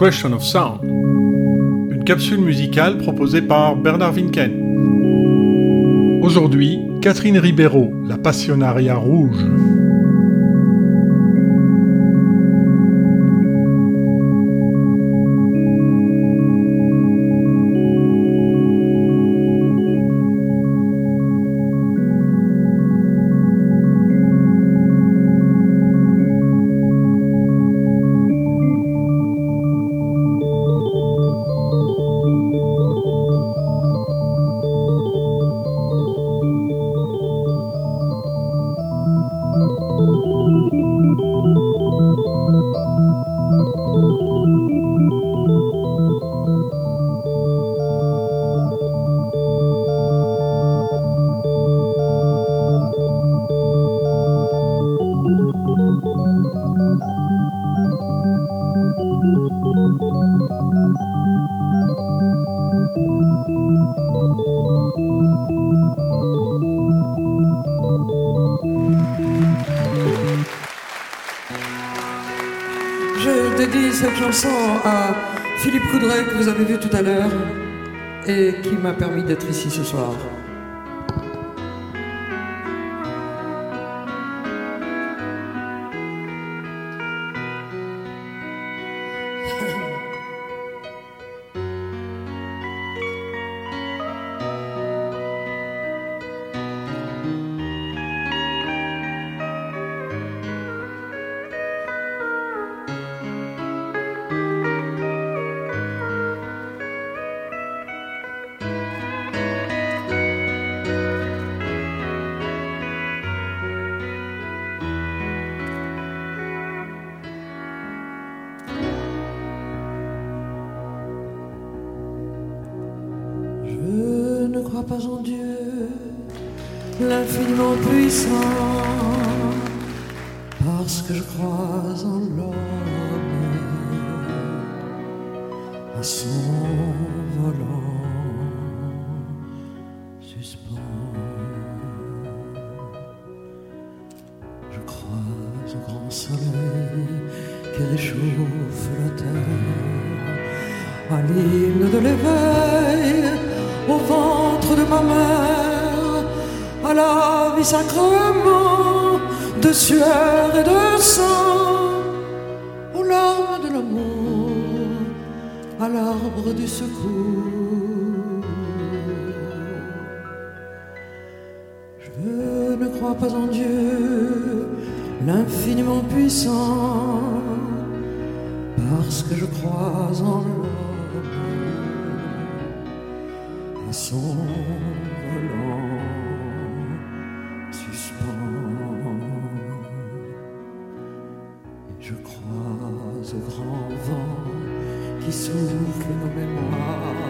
Question of Sound, une capsule musicale proposée par Bernard Winken. Aujourd'hui, Catherine Ribeiro, la passionnaria rouge. d'être ici ce soir. non puissant, parce que je crois en l'homme à son volant suspens. Je crois au grand soleil qui réchauffe la terre, à l'île de l'éveil, au ventre de ma mère. Alors vie sacrement de sueur et de sang aux larmes de l'amour, à l'arbre du secours. Je ne crois pas en Dieu, l'infiniment puissant, parce que je crois en l'homme à son volant. souffle nos mémoires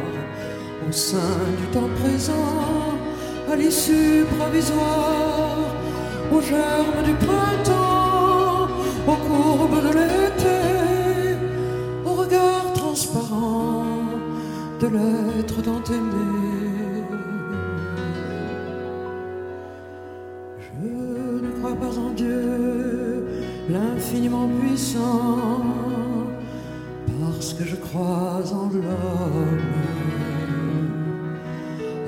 au sein du temps présent, à l'issue provisoire, aux germes du printemps, aux courbes de l'été, au regard transparent de l'être dont. Je ne crois pas en Dieu, l'infiniment puissant que je crois en l'homme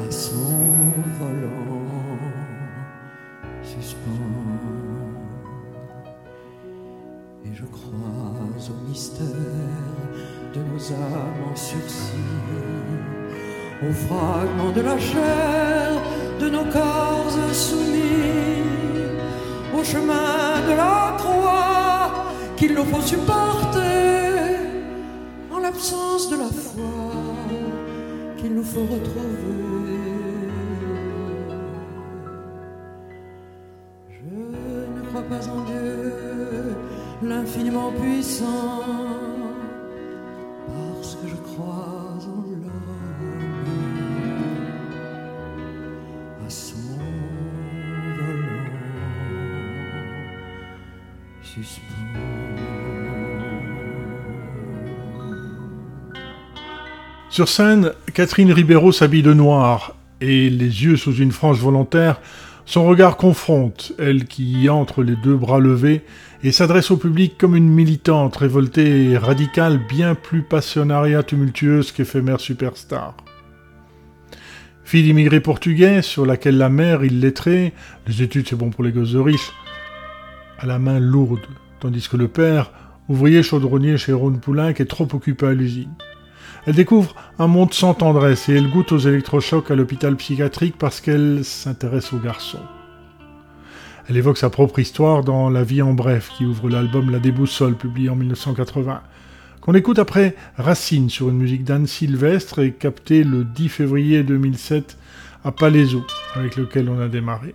à son volant suspend. Et je crois au mystère de nos âmes en sursis, au fragment de la chair de nos corps insoumis, au chemin de la croix qu'il nous faut supporter. faut retrouver. Je ne crois pas en Dieu, l'infiniment puissant, parce que je crois en l'homme. À son volant, suspens. Sur scène, Catherine Ribeiro s'habille de noir et les yeux sous une frange volontaire, son regard confronte, elle qui y entre les deux bras levés et s'adresse au public comme une militante révoltée et radicale, bien plus passionnariat tumultueuse qu'éphémère superstar. Fille d'immigrés portugais, sur laquelle la mère, il illettrée, les études c'est bon pour les gosses de riches, a la main lourde, tandis que le père, ouvrier chaudronnier chez Ron Poulin qui est trop occupé à l'usine. Elle découvre un monde sans tendresse et elle goûte aux électrochocs à l'hôpital psychiatrique parce qu'elle s'intéresse aux garçons. Elle évoque sa propre histoire dans La vie en bref, qui ouvre l'album La déboussole, publié en 1980, qu'on écoute après Racine sur une musique d'Anne Sylvestre et captée le 10 février 2007 à Palaiso, avec lequel on a démarré.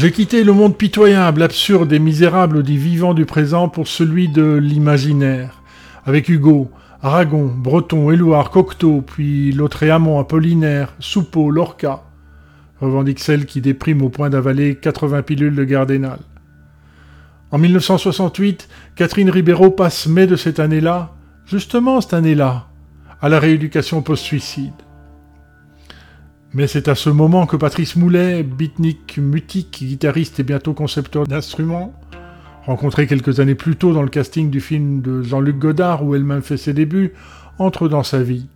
J'ai quitté le monde pitoyable, absurde et misérable des vivants du présent pour celui de l'imaginaire. Avec Hugo, Aragon, Breton, Éluard, Cocteau, puis Lautréamont, Apollinaire, Soupeau, Lorca, revendique celle qui déprime au point d'avaler 80 pilules de Gardénal. En 1968, Catherine Ribeiro passe mai de cette année-là, justement cette année-là, à la rééducation post-suicide. Mais c'est à ce moment que Patrice Moulet, beatnik, mutique, guitariste et bientôt concepteur d'instruments, rencontré quelques années plus tôt dans le casting du film de Jean-Luc Godard où elle-même fait ses débuts, entre dans sa vie.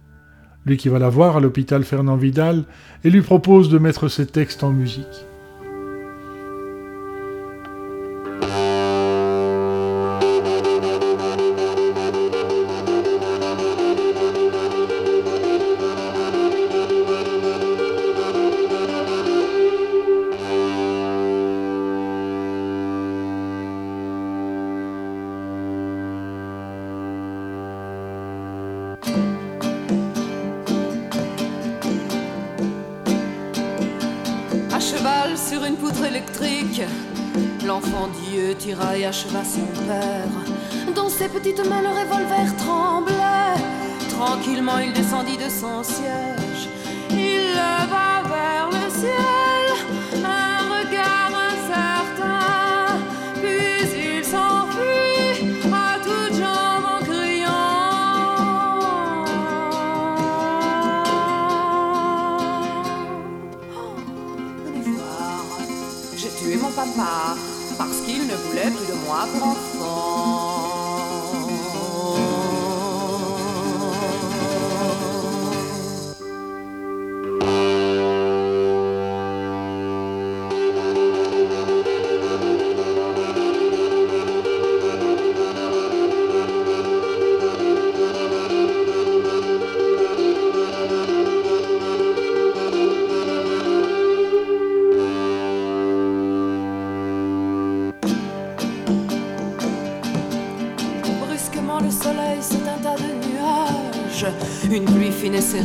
Lui qui va la voir à l'hôpital Fernand Vidal et lui propose de mettre ses textes en musique.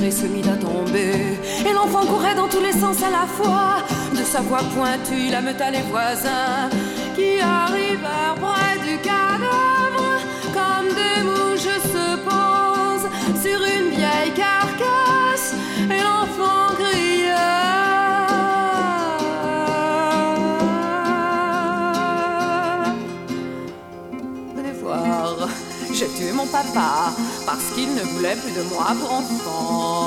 Et se mit à tomber. Et l'enfant courait dans tous les sens à la fois. De sa voix pointue, il ameuta les voisins qui arrivèrent près du cadavre. Comme des mouches se posent sur une vieille carcasse. Et l'enfant voir, j'ai tué mon papa parce qu'il ne voulait plus de moi pour enfant.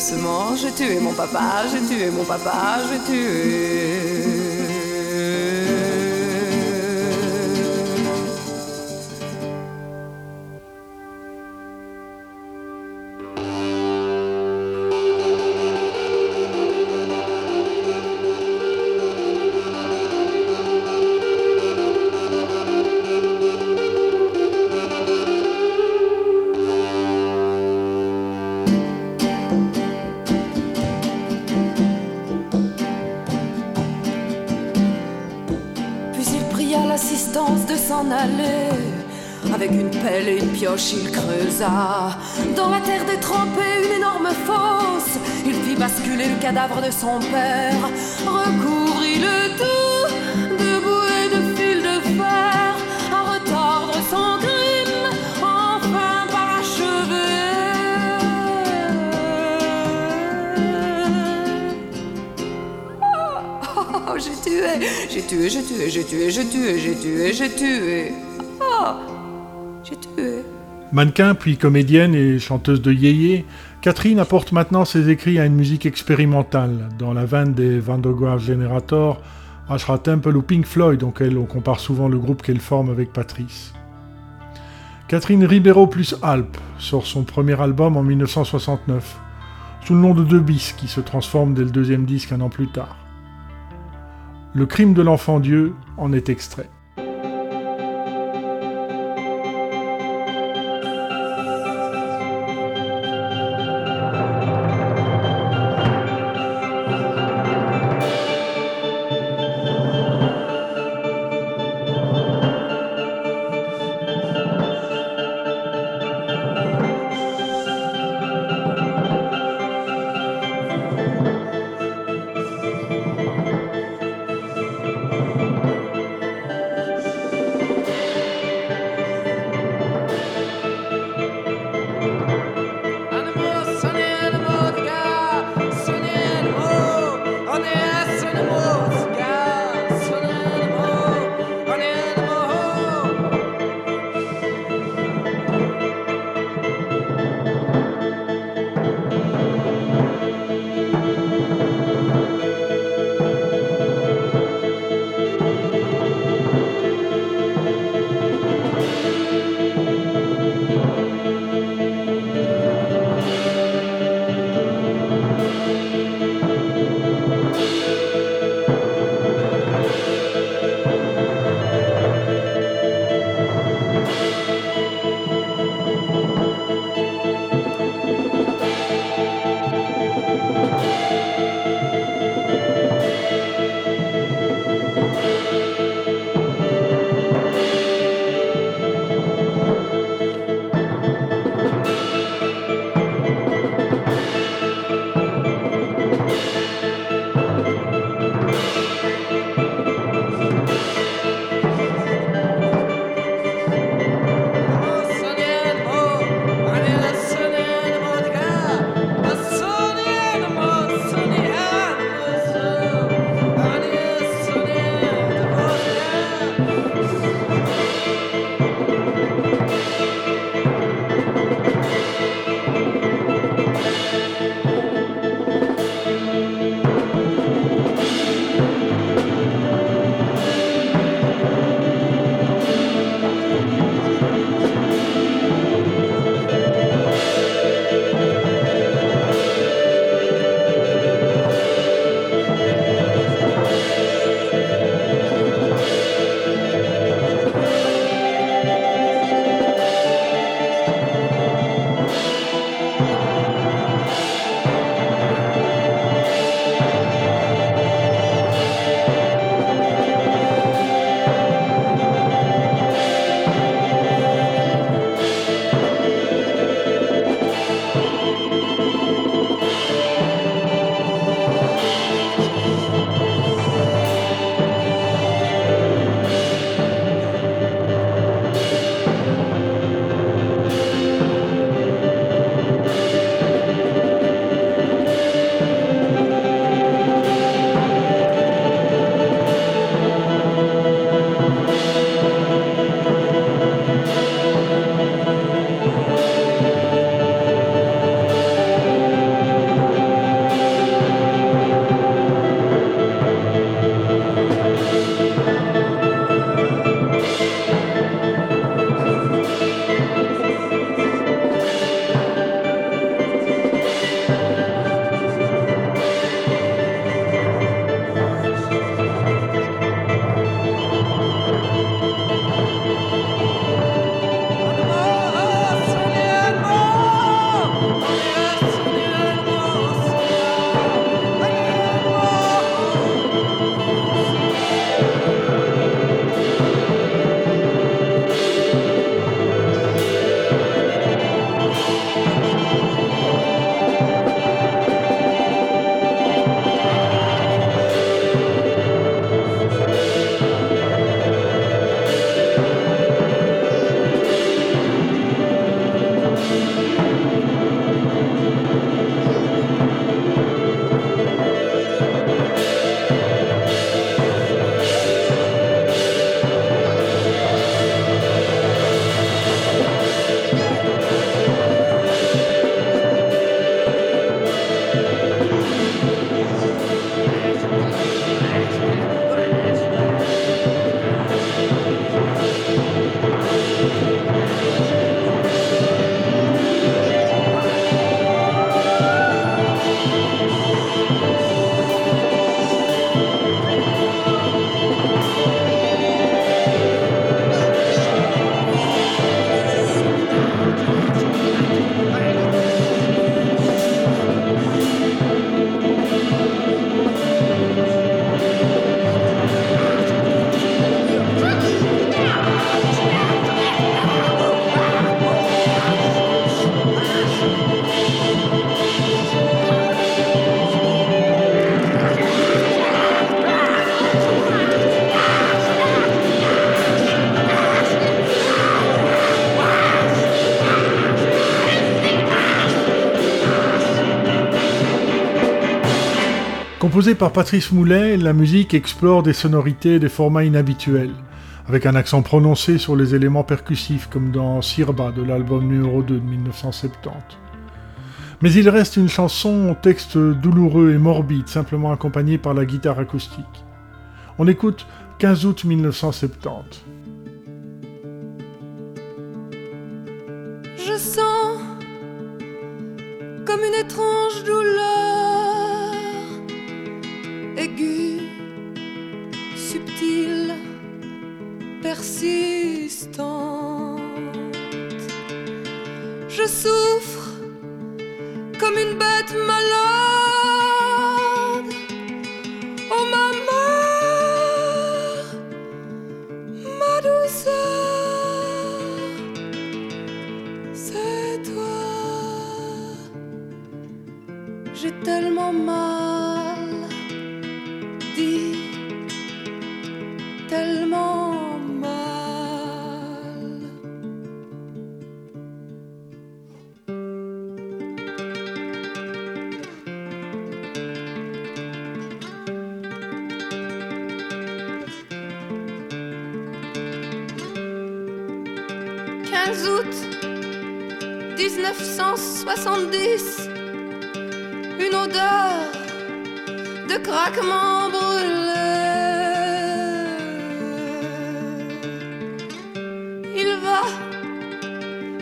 Doucement J'ai tué mon papa, j'ai tué mon papa, j'ai tué. Il creusa dans la terre détrempée une énorme fosse. Il fit basculer le cadavre de son père, recouvrit le tout de boue et de fil de fer, à retordre son crime, enfin parachevé. Oh, j'ai tué, j'ai tué, j'ai tué, j'ai tué, j'ai tué, j'ai tué, j'ai tué. Mannequin, puis comédienne et chanteuse de yéyé, Catherine apporte maintenant ses écrits à une musique expérimentale, dans la veine des Van der Graaf Generator, Ashra Temple ou Pink Floyd, auquel on compare souvent le groupe qu'elle forme avec Patrice. Catherine Ribeiro plus Alp sort son premier album en 1969, sous le nom de Deux Bis, qui se transforme dès le deuxième disque un an plus tard. Le crime de l'enfant Dieu en est extrait. Composée par Patrice Moulet, la musique explore des sonorités et des formats inhabituels, avec un accent prononcé sur les éléments percussifs comme dans Sirba de l'album numéro 2 de 1970. Mais il reste une chanson au texte douloureux et morbide, simplement accompagnée par la guitare acoustique. On écoute 15 août 1970. Je sens comme une étrange douleur aiguë, subtile, persistante. Je souffre comme une bête malade. Oh maman, ma douceur, c'est toi. J'ai tellement mal. 1970, une odeur de craquement brûlé. Il va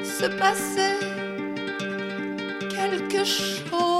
se passer quelque chose.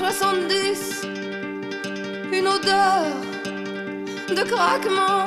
1970, une odeur de craquement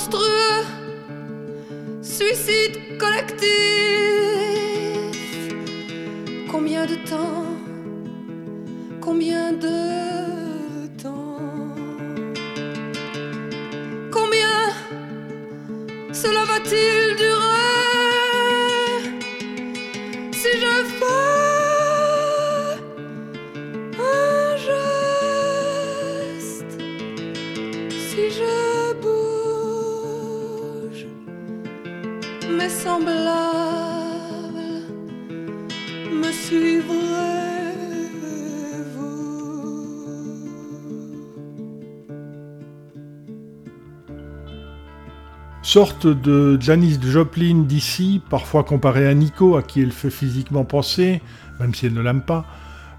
monstrueux suicide collectif. Combien de temps Combien de temps? Combien cela va-t-il Sorte de Janis Joplin d'ici, parfois comparée à Nico, à qui elle fait physiquement penser, même si elle ne l'aime pas,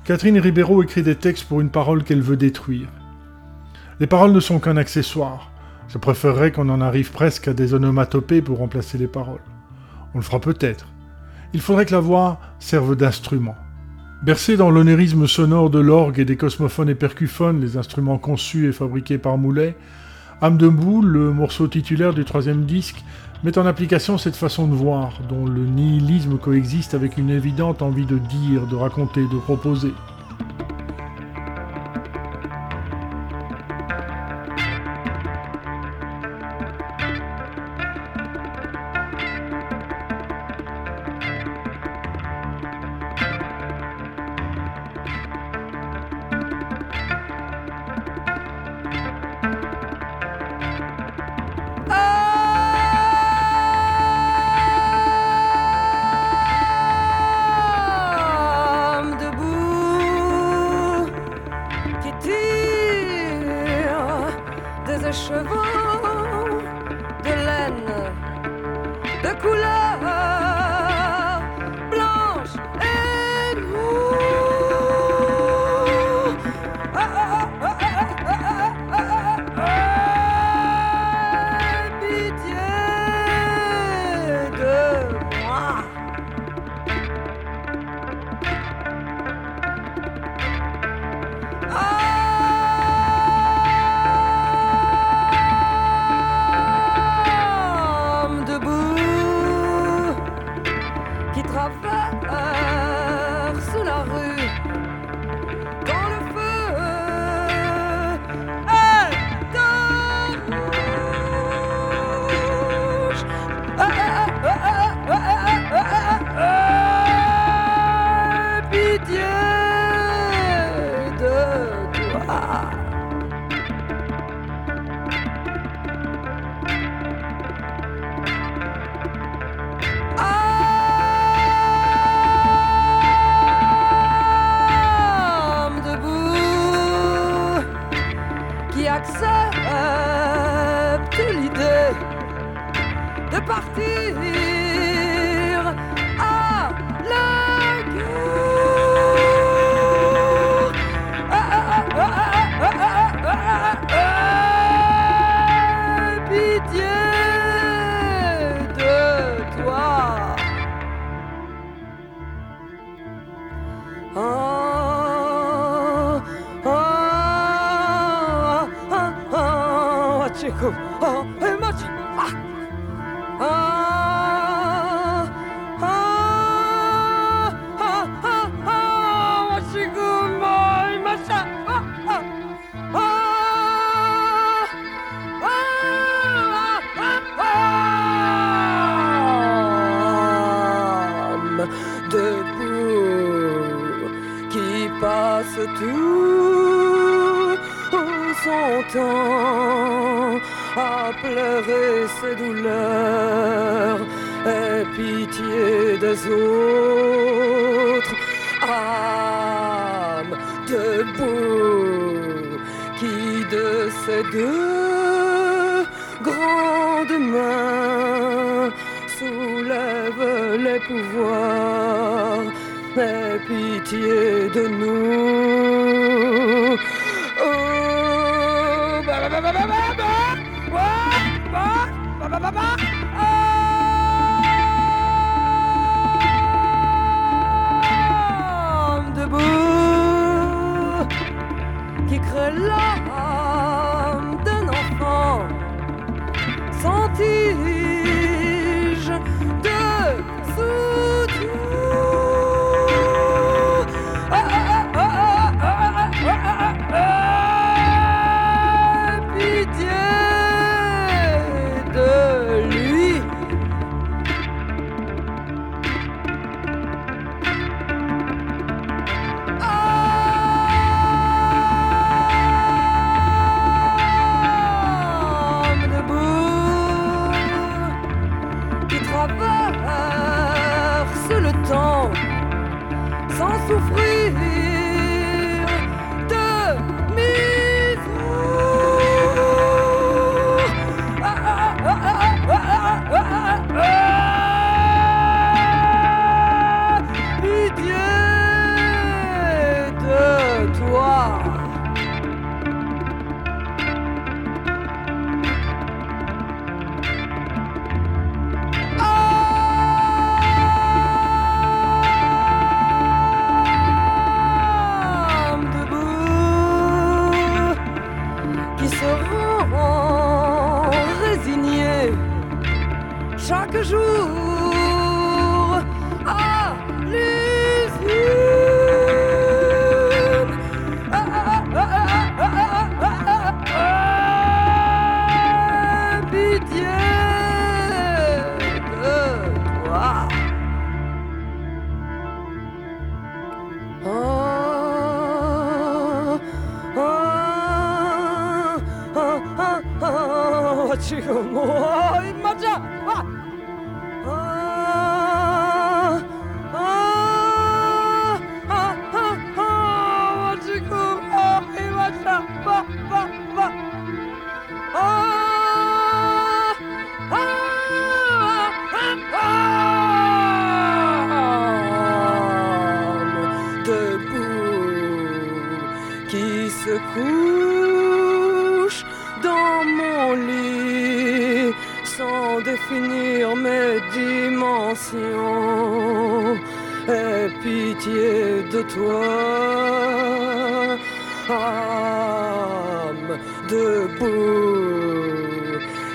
Catherine Ribeiro écrit des textes pour une parole qu'elle veut détruire. Les paroles ne sont qu'un accessoire. Je préférerais qu'on en arrive presque à des onomatopées pour remplacer les paroles. On le fera peut-être. Il faudrait que la voix serve d'instrument. Bercé dans l'onérisme sonore de l'orgue et des cosmophones et percuphones, les instruments conçus et fabriqués par Moulet, Âme de boule, le morceau titulaire du troisième disque, met en application cette façon de voir, dont le nihilisme coexiste avec une évidente envie de dire, de raconter, de proposer. Jacob. Oh, how much? Ah. Ah. Ah. Ah. Ah. Ah. Ah. Ah. Ah. Ah. Tout son temps. à pleurer ses douleurs. Aie pitié des autres, âme debout, qui de ses deux grandes mains soulève les pouvoirs. Aie pitié de nous.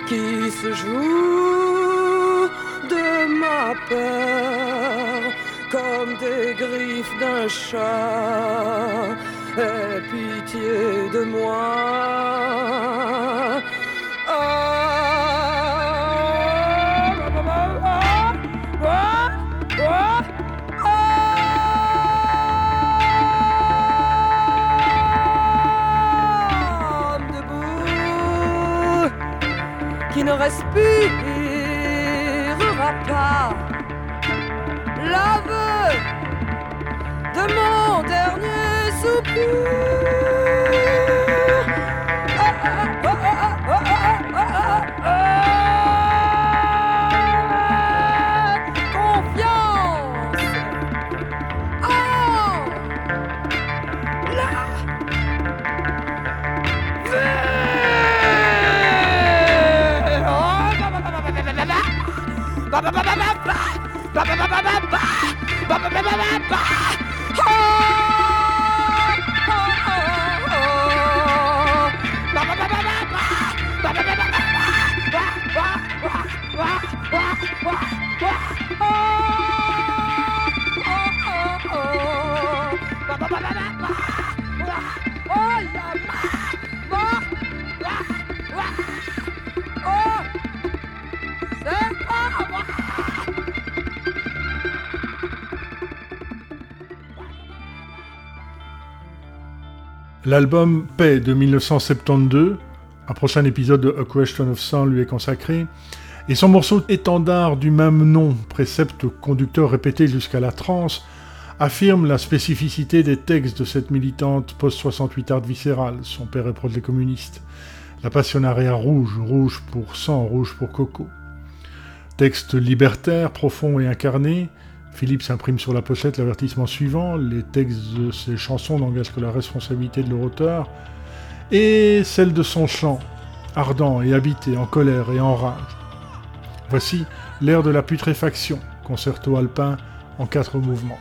qui se joue de ma peur comme des griffes d'un chat. Aie pitié de moi. Respirera pas l'aveu de mon dernier soupir. ba ba L'album Paix de 1972, un prochain épisode de A Question of Sound lui est consacré, et son morceau étendard du même nom, précepte conducteur répété jusqu'à la transe, affirme la spécificité des textes de cette militante post-68 art viscérale, son père est pro des communistes. La passionnariat rouge, rouge pour sang, rouge pour coco. Texte libertaire, profond et incarné, Philippe s'imprime sur la pochette l'avertissement suivant les textes de ses chansons n'engagent que la responsabilité de leur auteur, et celle de son chant, ardent et habité, en colère et en rage. Voici l'air de la putréfaction, concerto alpin en quatre mouvements.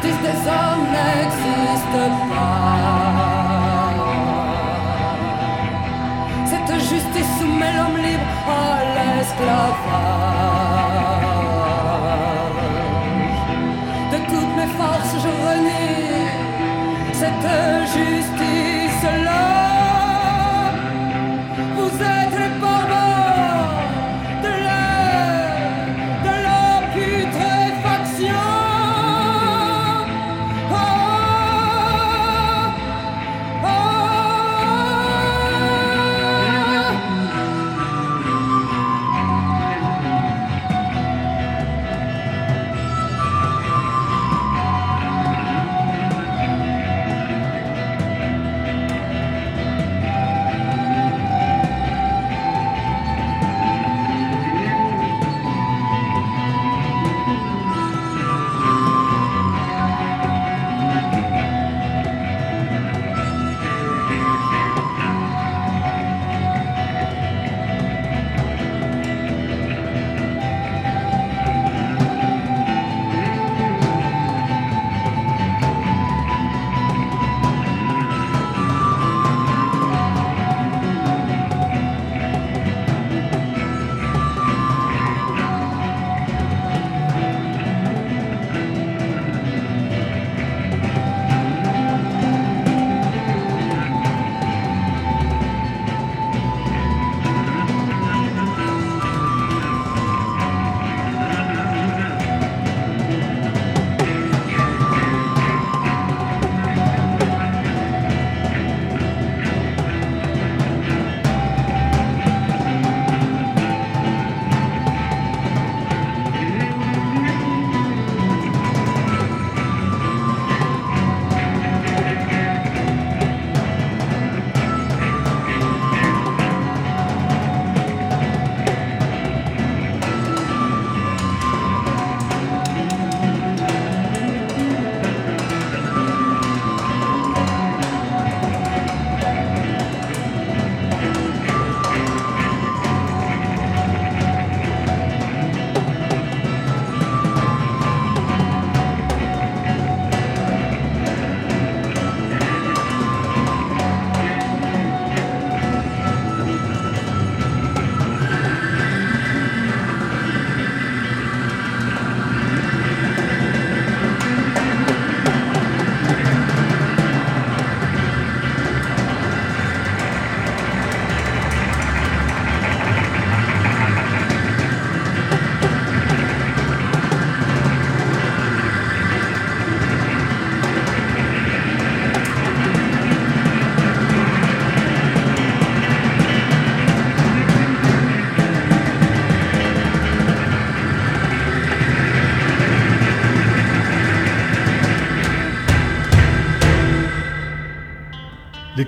justice des hommes n'existe pas. Cette justice soumet l'homme libre à l'esclavage. De toutes mes forces, je renie cette justice.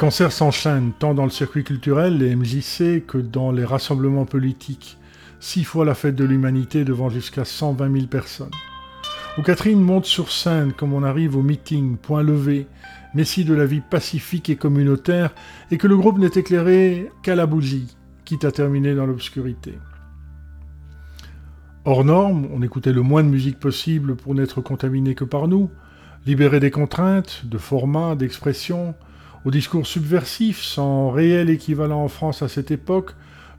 Concerts s'enchaînent tant dans le circuit culturel, les MJC, que dans les rassemblements politiques. Six fois la fête de l'humanité devant jusqu'à 120 000 personnes. Où Catherine monte sur scène comme on arrive au meeting, point levé, messie de la vie pacifique et communautaire, et que le groupe n'est éclairé qu'à la bougie, quitte à terminer dans l'obscurité. Hors norme, on écoutait le moins de musique possible pour n'être contaminé que par nous, libéré des contraintes, de format, d'expression, au discours subversif, sans réel équivalent en France à cette époque,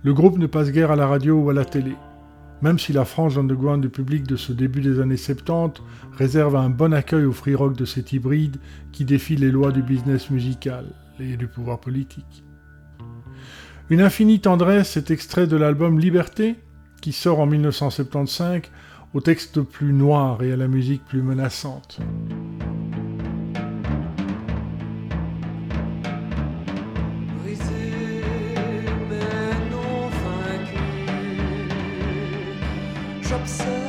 le groupe ne passe guère à la radio ou à la télé. Même si la frange underground du public de ce début des années 70 réserve un bon accueil au free rock de cet hybride qui défie les lois du business musical et du pouvoir politique. Une infinie tendresse est extrait de l'album Liberté, qui sort en 1975, au texte plus noir et à la musique plus menaçante. upset.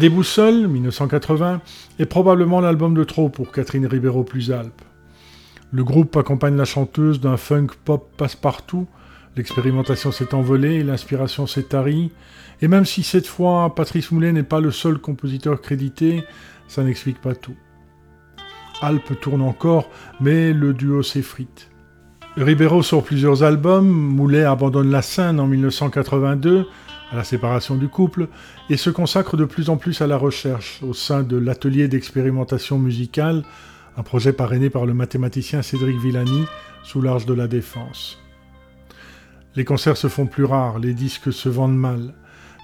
La Déboussole, 1980, est probablement l'album de trop pour Catherine Ribeiro plus Alpes. Le groupe accompagne la chanteuse d'un funk pop passe-partout, l'expérimentation s'est envolée, l'inspiration s'est tarie, et même si cette fois Patrice Moulet n'est pas le seul compositeur crédité, ça n'explique pas tout. Alpes tourne encore, mais le duo s'effrite. Ribeiro sort plusieurs albums, Moulet abandonne la scène en 1982, à la séparation du couple, et se consacre de plus en plus à la recherche au sein de l'atelier d'expérimentation musicale, un projet parrainé par le mathématicien Cédric Villani sous l'Arche de la Défense. Les concerts se font plus rares, les disques se vendent mal.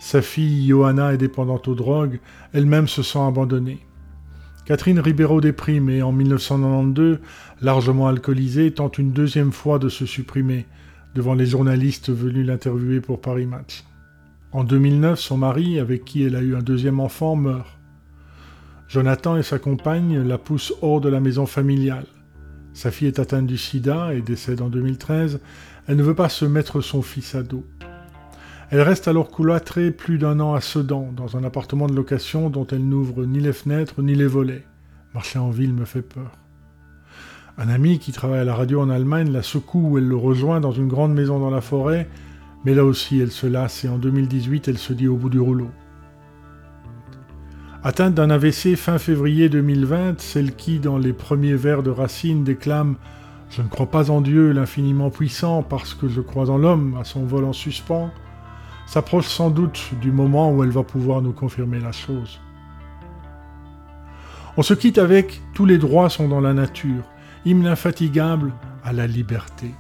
Sa fille Johanna est dépendante aux drogues, elle-même se sent abandonnée. Catherine Ribeiro déprime et en 1992, largement alcoolisée, tente une deuxième fois de se supprimer devant les journalistes venus l'interviewer pour Paris Match. En 2009, son mari, avec qui elle a eu un deuxième enfant, meurt. Jonathan et sa compagne la poussent hors de la maison familiale. Sa fille est atteinte du sida et décède en 2013. Elle ne veut pas se mettre son fils à dos. Elle reste alors cloîtrée plus d'un an à Sedan, dans un appartement de location dont elle n'ouvre ni les fenêtres ni les volets. Marcher en ville me fait peur. Un ami qui travaille à la radio en Allemagne la secoue où elle le rejoint dans une grande maison dans la forêt mais là aussi, elle se lasse et en 2018, elle se dit au bout du rouleau. Atteinte d'un AVC fin février 2020, celle qui, dans les premiers vers de Racine, déclame Je ne crois pas en Dieu, l'infiniment puissant, parce que je crois en l'homme, à son vol en suspens, s'approche sans doute du moment où elle va pouvoir nous confirmer la chose. On se quitte avec Tous les droits sont dans la nature, hymne infatigable à la liberté.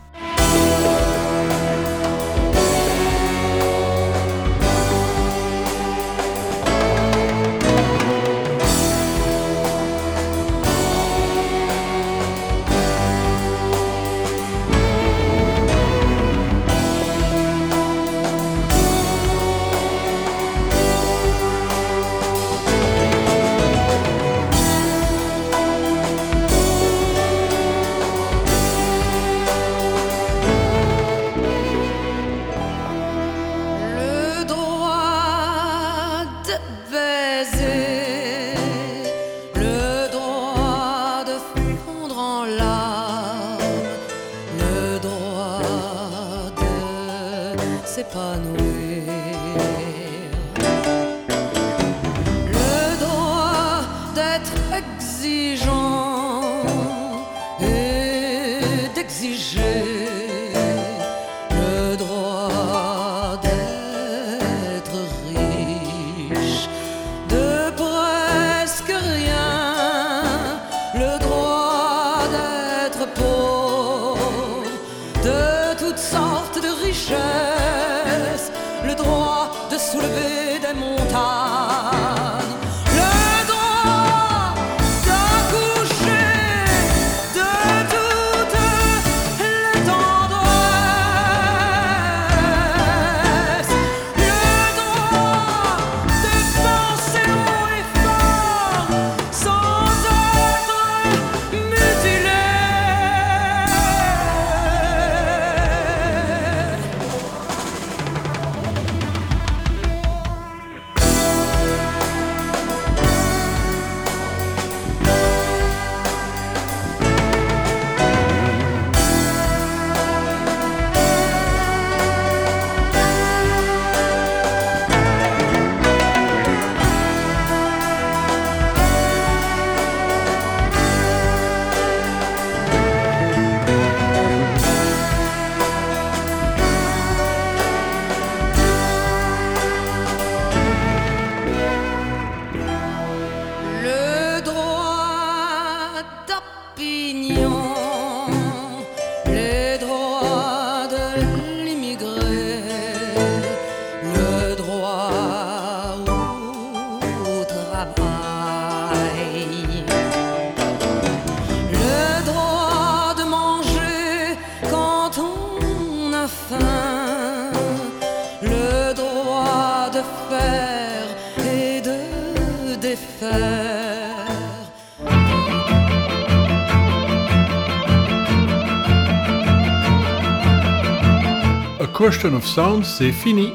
Question of Sound, c'est fini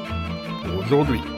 pour aujourd'hui.